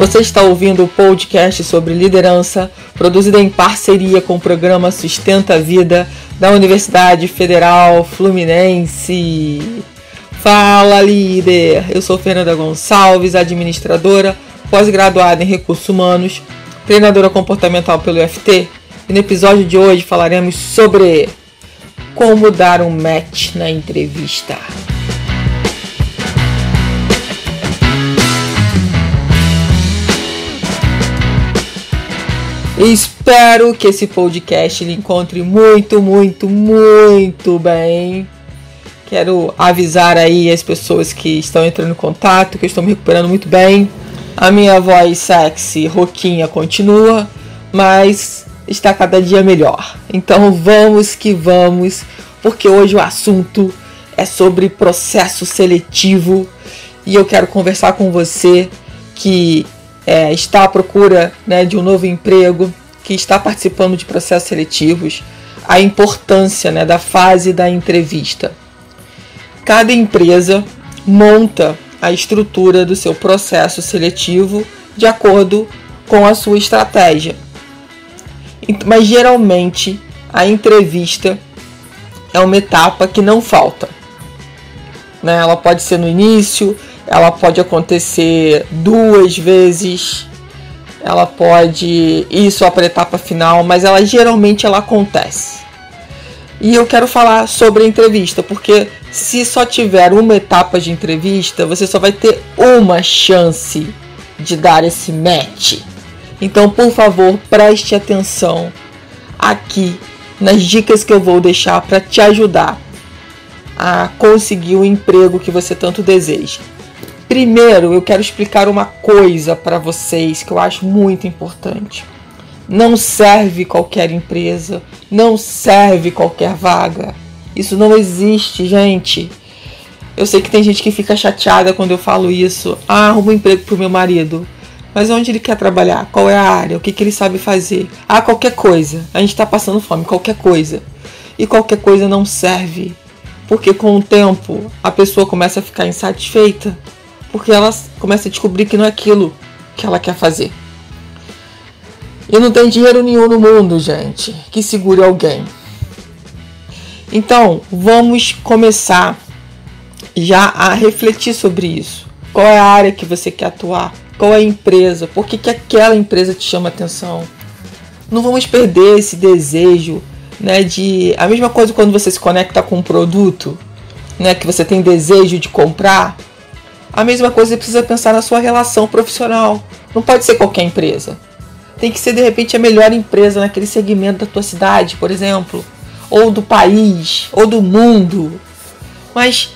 Você está ouvindo o podcast sobre liderança, produzido em parceria com o programa Sustenta a Vida da Universidade Federal Fluminense. Fala, líder! Eu sou Fernanda Gonçalves, administradora, pós-graduada em recursos humanos, treinadora comportamental pelo UFT. E no episódio de hoje falaremos sobre como dar um match na entrevista. Espero que esse podcast lhe encontre muito, muito, muito bem. Quero avisar aí as pessoas que estão entrando em contato que eu estou me recuperando muito bem. A minha voz sexy, roquinha, continua, mas está cada dia melhor. Então vamos que vamos, porque hoje o assunto é sobre processo seletivo e eu quero conversar com você que é, está à procura né, de um novo emprego, que está participando de processos seletivos, a importância né, da fase da entrevista. Cada empresa monta a estrutura do seu processo seletivo de acordo com a sua estratégia. Mas geralmente a entrevista é uma etapa que não falta. Né? Ela pode ser no início, ela pode acontecer duas vezes, ela pode ir só para a etapa final, mas ela geralmente ela acontece. E eu quero falar sobre a entrevista, porque se só tiver uma etapa de entrevista, você só vai ter uma chance de dar esse match. Então, por favor, preste atenção aqui nas dicas que eu vou deixar para te ajudar a conseguir o emprego que você tanto deseja. Primeiro, eu quero explicar uma coisa para vocês que eu acho muito importante. Não serve qualquer empresa, não serve qualquer vaga. Isso não existe, gente. Eu sei que tem gente que fica chateada quando eu falo isso. Ah, arruma um emprego pro meu marido. Mas onde ele quer trabalhar? Qual é a área? O que, que ele sabe fazer? Ah, qualquer coisa. A gente está passando fome, qualquer coisa. E qualquer coisa não serve. Porque com o tempo a pessoa começa a ficar insatisfeita porque ela começa a descobrir que não é aquilo que ela quer fazer. E não tem dinheiro nenhum no mundo, gente, que segure alguém. Então, vamos começar já a refletir sobre isso. Qual é a área que você quer atuar? Qual é a empresa? Por que, que aquela empresa te chama atenção? Não vamos perder esse desejo, né? De a mesma coisa quando você se conecta com um produto, né? Que você tem desejo de comprar. A mesma coisa você precisa pensar na sua relação profissional. Não pode ser qualquer empresa. Tem que ser de repente a melhor empresa naquele segmento da tua cidade, por exemplo, ou do país, ou do mundo. Mas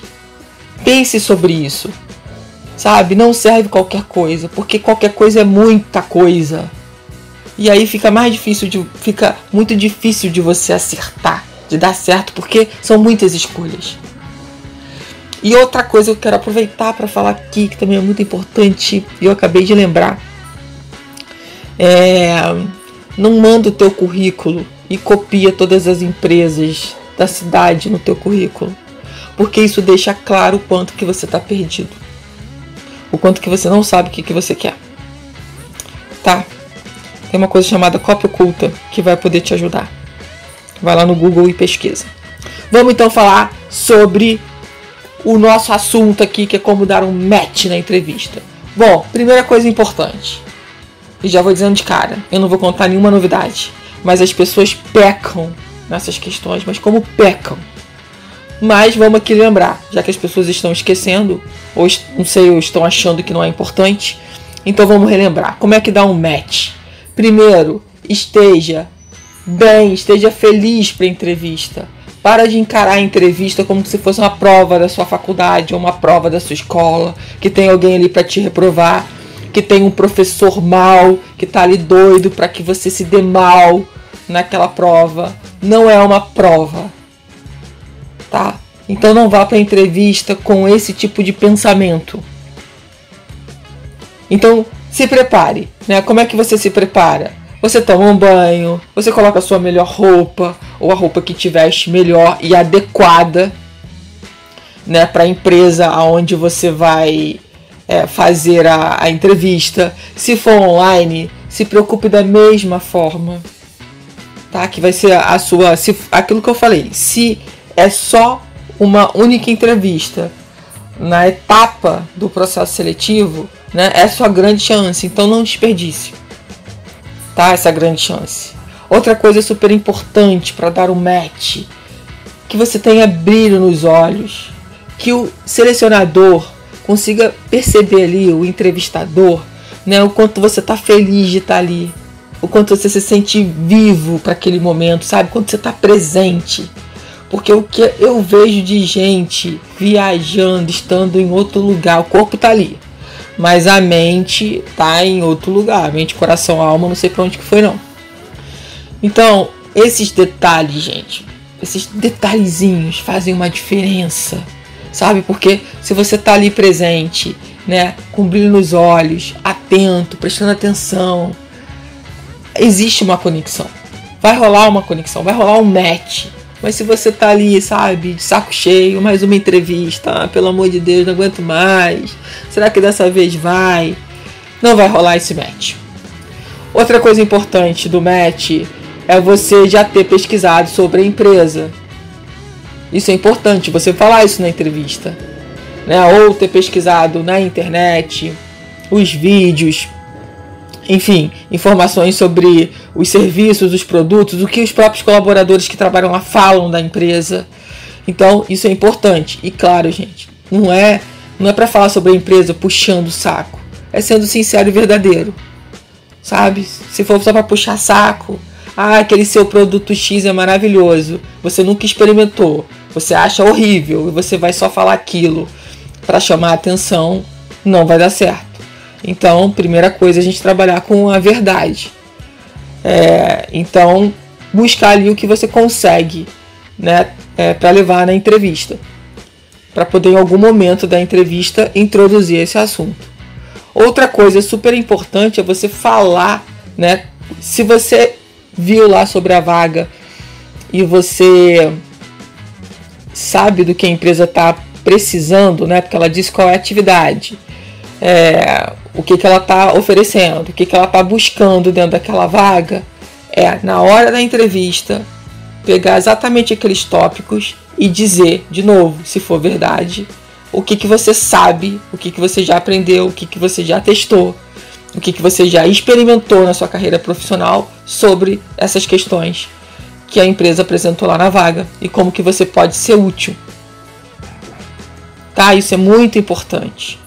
pense sobre isso. Sabe? Não serve qualquer coisa, porque qualquer coisa é muita coisa. E aí fica mais difícil de fica muito difícil de você acertar, de dar certo, porque são muitas escolhas. E outra coisa que eu quero aproveitar para falar aqui, que também é muito importante, e eu acabei de lembrar. É, não manda o teu currículo e copia todas as empresas da cidade no teu currículo. Porque isso deixa claro o quanto que você está perdido. O quanto que você não sabe o que, que você quer. Tá? Tem uma coisa chamada cópia oculta que vai poder te ajudar. Vai lá no Google e pesquisa. Vamos então falar sobre o nosso assunto aqui, que é como dar um match na entrevista. Bom, primeira coisa importante, e já vou dizendo de cara, eu não vou contar nenhuma novidade, mas as pessoas pecam nessas questões, mas como pecam? Mas vamos aqui lembrar, já que as pessoas estão esquecendo, ou não sei, ou estão achando que não é importante, então vamos relembrar. Como é que dá um match? Primeiro, esteja bem, esteja feliz para a entrevista. Para de encarar a entrevista como se fosse uma prova da sua faculdade ou uma prova da sua escola, que tem alguém ali para te reprovar, que tem um professor mal, que tá ali doido para que você se dê mal naquela prova. Não é uma prova. Tá? Então não vá para entrevista com esse tipo de pensamento. Então se prepare, né? Como é que você se prepara? Você toma um banho, você coloca a sua melhor roupa, ou a roupa que te veste melhor e adequada, né, para a empresa aonde você vai é, fazer a, a entrevista. Se for online, se preocupe da mesma forma. Tá? Que vai ser a sua. Se, aquilo que eu falei. Se é só uma única entrevista na etapa do processo seletivo, né, é sua grande chance. Então não desperdice. Tá? Essa grande chance. Outra coisa super importante para dar o um match, que você tenha brilho nos olhos, que o selecionador consiga perceber ali, o entrevistador, né, o quanto você está feliz de estar tá ali, o quanto você se sente vivo para aquele momento, sabe? Quanto você está presente. Porque o que eu vejo de gente viajando, estando em outro lugar, o corpo está ali, mas a mente está em outro lugar, mente, coração, alma, não sei para onde que foi não. Então, esses detalhes, gente, esses detalhezinhos fazem uma diferença, sabe? Porque se você tá ali presente, né, com brilho nos olhos, atento, prestando atenção, existe uma conexão. Vai rolar uma conexão, vai rolar um match. Mas se você tá ali, sabe, de saco cheio, mais uma entrevista, ah, pelo amor de Deus, não aguento mais. Será que dessa vez vai? Não vai rolar esse match. Outra coisa importante do match é você já ter pesquisado sobre a empresa. Isso é importante, você falar isso na entrevista. Né? Ou ter pesquisado na internet, os vídeos, enfim, informações sobre os serviços, os produtos, o que os próprios colaboradores que trabalham lá falam da empresa. Então, isso é importante. E claro, gente, não é, não é para falar sobre a empresa puxando o saco. É sendo sincero e verdadeiro. Sabe? Se for só para puxar saco, ah, aquele seu produto X é maravilhoso. Você nunca experimentou. Você acha horrível e você vai só falar aquilo para chamar a atenção. Não vai dar certo. Então, primeira coisa, a gente trabalhar com a verdade. É, então, buscar ali o que você consegue, né, é, para levar na entrevista, para poder em algum momento da entrevista introduzir esse assunto. Outra coisa super importante é você falar, né, se você viu lá sobre a vaga e você sabe do que a empresa está precisando, né? Porque ela diz qual é a atividade, é, o que, que ela está oferecendo, o que, que ela está buscando dentro daquela vaga. É, na hora da entrevista, pegar exatamente aqueles tópicos e dizer, de novo, se for verdade, o que, que você sabe, o que, que você já aprendeu, o que, que você já testou o que, que você já experimentou na sua carreira profissional sobre essas questões que a empresa apresentou lá na vaga e como que você pode ser útil. Tá? Isso é muito importante.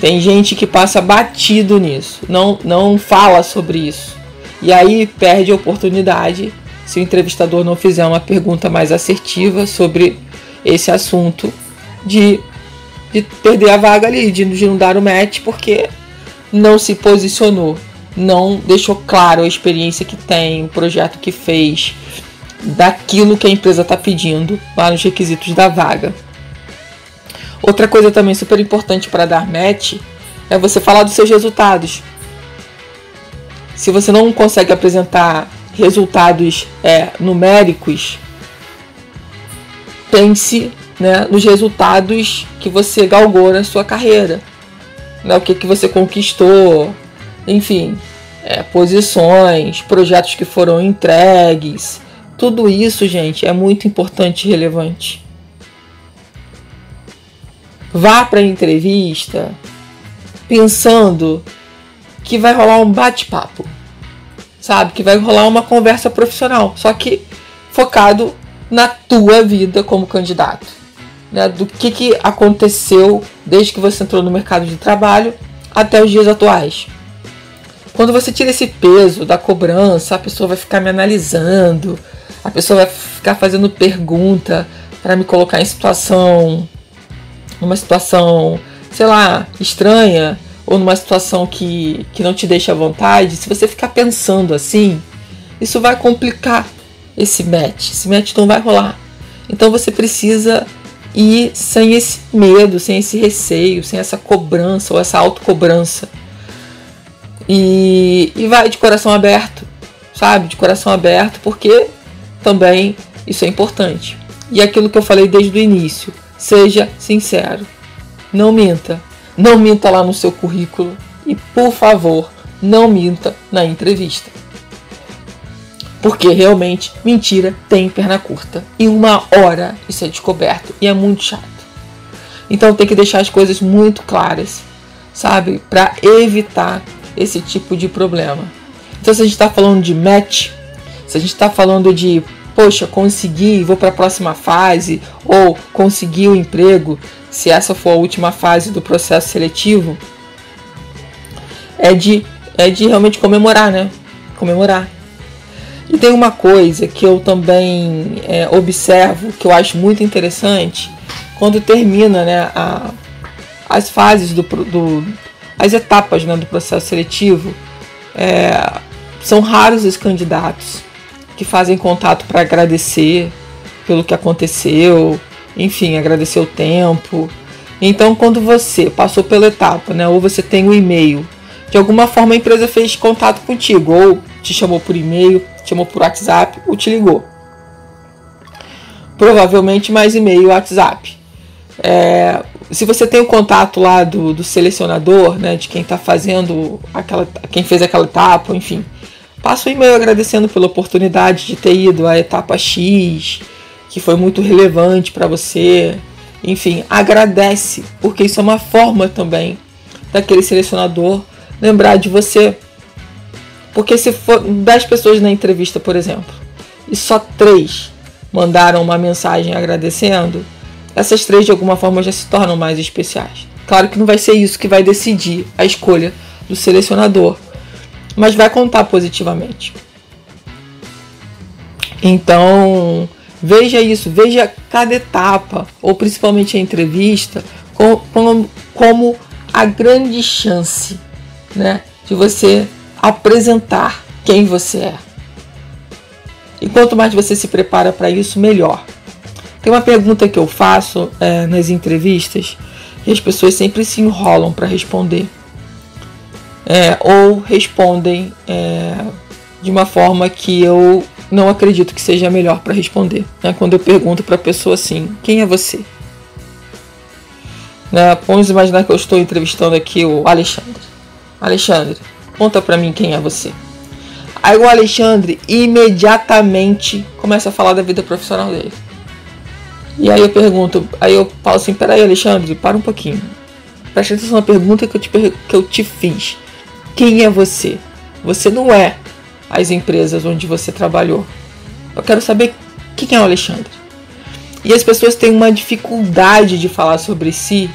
Tem gente que passa batido nisso, não, não fala sobre isso. E aí perde a oportunidade se o entrevistador não fizer uma pergunta mais assertiva sobre esse assunto de, de perder a vaga ali, de, de não dar o match, porque não se posicionou, não deixou claro a experiência que tem, o projeto que fez, daquilo que a empresa está pedindo lá nos requisitos da vaga. Outra coisa também super importante para dar match é você falar dos seus resultados. Se você não consegue apresentar resultados é, numéricos, pense né, nos resultados que você galgou na sua carreira né, o que, que você conquistou, enfim, é, posições, projetos que foram entregues. Tudo isso, gente, é muito importante e relevante. Vá para a entrevista pensando que vai rolar um bate-papo, sabe? Que vai rolar uma conversa profissional, só que focado na tua vida como candidato né, do que, que aconteceu desde que você entrou no mercado de trabalho até os dias atuais. Quando você tira esse peso da cobrança, a pessoa vai ficar me analisando, a pessoa vai ficar fazendo pergunta para me colocar em situação, numa situação, sei lá, estranha, ou numa situação que, que não te deixa à vontade. Se você ficar pensando assim, isso vai complicar esse match. Esse match não vai rolar. Então você precisa e sem esse medo, sem esse receio, sem essa cobrança ou essa autocobrança. E, e vai de coração aberto, sabe? De coração aberto, porque também isso é importante. E aquilo que eu falei desde o início, seja sincero, não minta. não minta lá no seu currículo e, por favor, não minta na entrevista. Porque realmente mentira tem perna curta. Em uma hora isso é descoberto e é muito chato. Então tem que deixar as coisas muito claras, sabe? Para evitar esse tipo de problema. Então se a gente está falando de match, se a gente está falando de poxa, consegui, vou para a próxima fase, ou consegui o emprego, se essa for a última fase do processo seletivo, é de, é de realmente comemorar, né? Comemorar. E tem uma coisa que eu também é, observo, que eu acho muito interessante, quando termina né, a, as fases do, do as etapas né, do processo seletivo, é, são raros os candidatos que fazem contato para agradecer pelo que aconteceu, enfim, agradecer o tempo. Então, quando você passou pela etapa, né, ou você tem o um e-mail, de alguma forma a empresa fez contato contigo, ou te chamou por e-mail, te chamou por WhatsApp, ou te ligou. Provavelmente mais e-mail e WhatsApp. É, se você tem o contato lá do, do selecionador, né, de quem está fazendo aquela, quem fez aquela etapa, enfim, Passa um e-mail agradecendo pela oportunidade de ter ido à etapa X, que foi muito relevante para você. Enfim, agradece, porque isso é uma forma também daquele selecionador lembrar de você. Porque se for 10 pessoas na entrevista, por exemplo, e só três mandaram uma mensagem agradecendo, essas três de alguma forma já se tornam mais especiais. Claro que não vai ser isso que vai decidir a escolha do selecionador, mas vai contar positivamente. Então, veja isso, veja cada etapa, ou principalmente a entrevista, como, como a grande chance né, de você apresentar quem você é. E quanto mais você se prepara para isso, melhor. Tem uma pergunta que eu faço é, nas entrevistas e as pessoas sempre se enrolam para responder é, ou respondem é, de uma forma que eu não acredito que seja melhor para responder. Né? Quando eu pergunto para a pessoa assim: quem é você? Né? Vamos imaginar que eu estou entrevistando aqui o Alexandre. Alexandre, conta para mim quem é você. Aí o Alexandre imediatamente começa a falar da vida profissional dele. E aí eu pergunto, aí eu falo assim, peraí Alexandre, para um pouquinho. Presta atenção na pergunta que eu te, que eu te fiz. Quem é você? Você não é as empresas onde você trabalhou. Eu quero saber quem é o Alexandre. E as pessoas têm uma dificuldade de falar sobre si,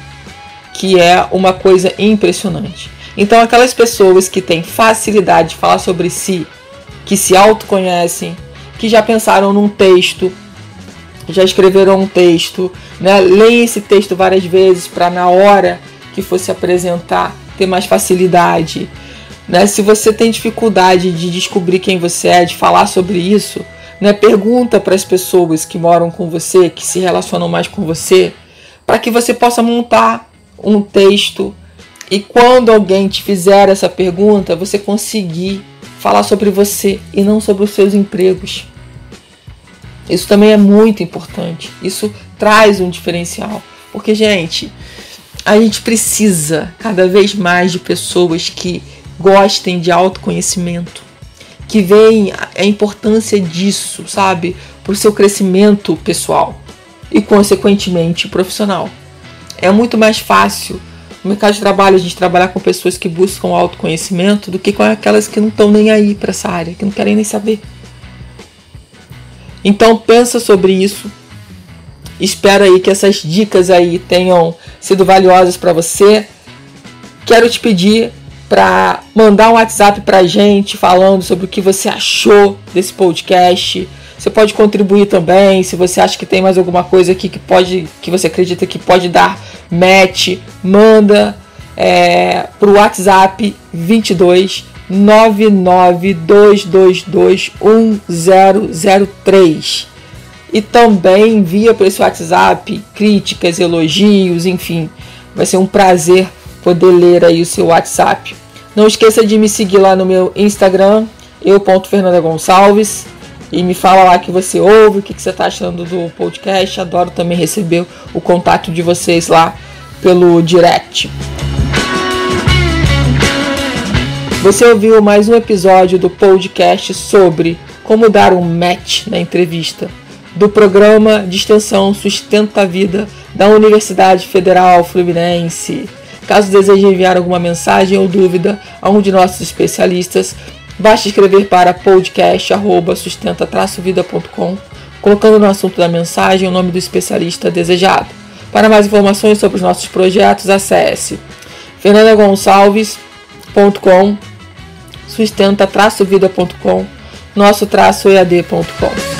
que é uma coisa impressionante. Então, aquelas pessoas que têm facilidade de falar sobre si, que se autoconhecem, que já pensaram num texto, já escreveram um texto, né? leem esse texto várias vezes para na hora que fosse apresentar ter mais facilidade. Né? Se você tem dificuldade de descobrir quem você é, de falar sobre isso, né? pergunta para as pessoas que moram com você, que se relacionam mais com você, para que você possa montar um texto e quando alguém te fizer essa pergunta, você conseguir falar sobre você e não sobre os seus empregos. Isso também é muito importante. Isso traz um diferencial. Porque, gente, a gente precisa cada vez mais de pessoas que gostem de autoconhecimento, que veem a importância disso, sabe, para o seu crescimento pessoal e, consequentemente, profissional. É muito mais fácil no mercado de trabalho a gente trabalhar com pessoas que buscam autoconhecimento do que com aquelas que não estão nem aí para essa área, que não querem nem saber. Então pensa sobre isso. Espero aí que essas dicas aí tenham sido valiosas para você. Quero te pedir para mandar um WhatsApp para a gente falando sobre o que você achou desse podcast. Você pode contribuir também, se você acha que tem mais alguma coisa aqui que pode, que você acredita que pode dar match, manda é, para o WhatsApp 22 992221003 e também envia para esse WhatsApp críticas, elogios, enfim, vai ser um prazer poder ler aí o seu WhatsApp. Não esqueça de me seguir lá no meu Instagram, eu.fernanda Gonçalves, e me fala lá que você ouve, o que, que você está achando do podcast. Adoro também receber o contato de vocês lá pelo direct. Você ouviu mais um episódio do podcast sobre como dar um match na entrevista do programa de extensão Sustenta a Vida da Universidade Federal Fluminense. Caso deseje enviar alguma mensagem ou dúvida a um de nossos especialistas, basta escrever para podcast@sustenta-vida.com, colocando no assunto da mensagem o nome do especialista desejado. Para mais informações sobre os nossos projetos, acesse fernandagonçalves.com, sustenta-vida.com, nosso-ead.com.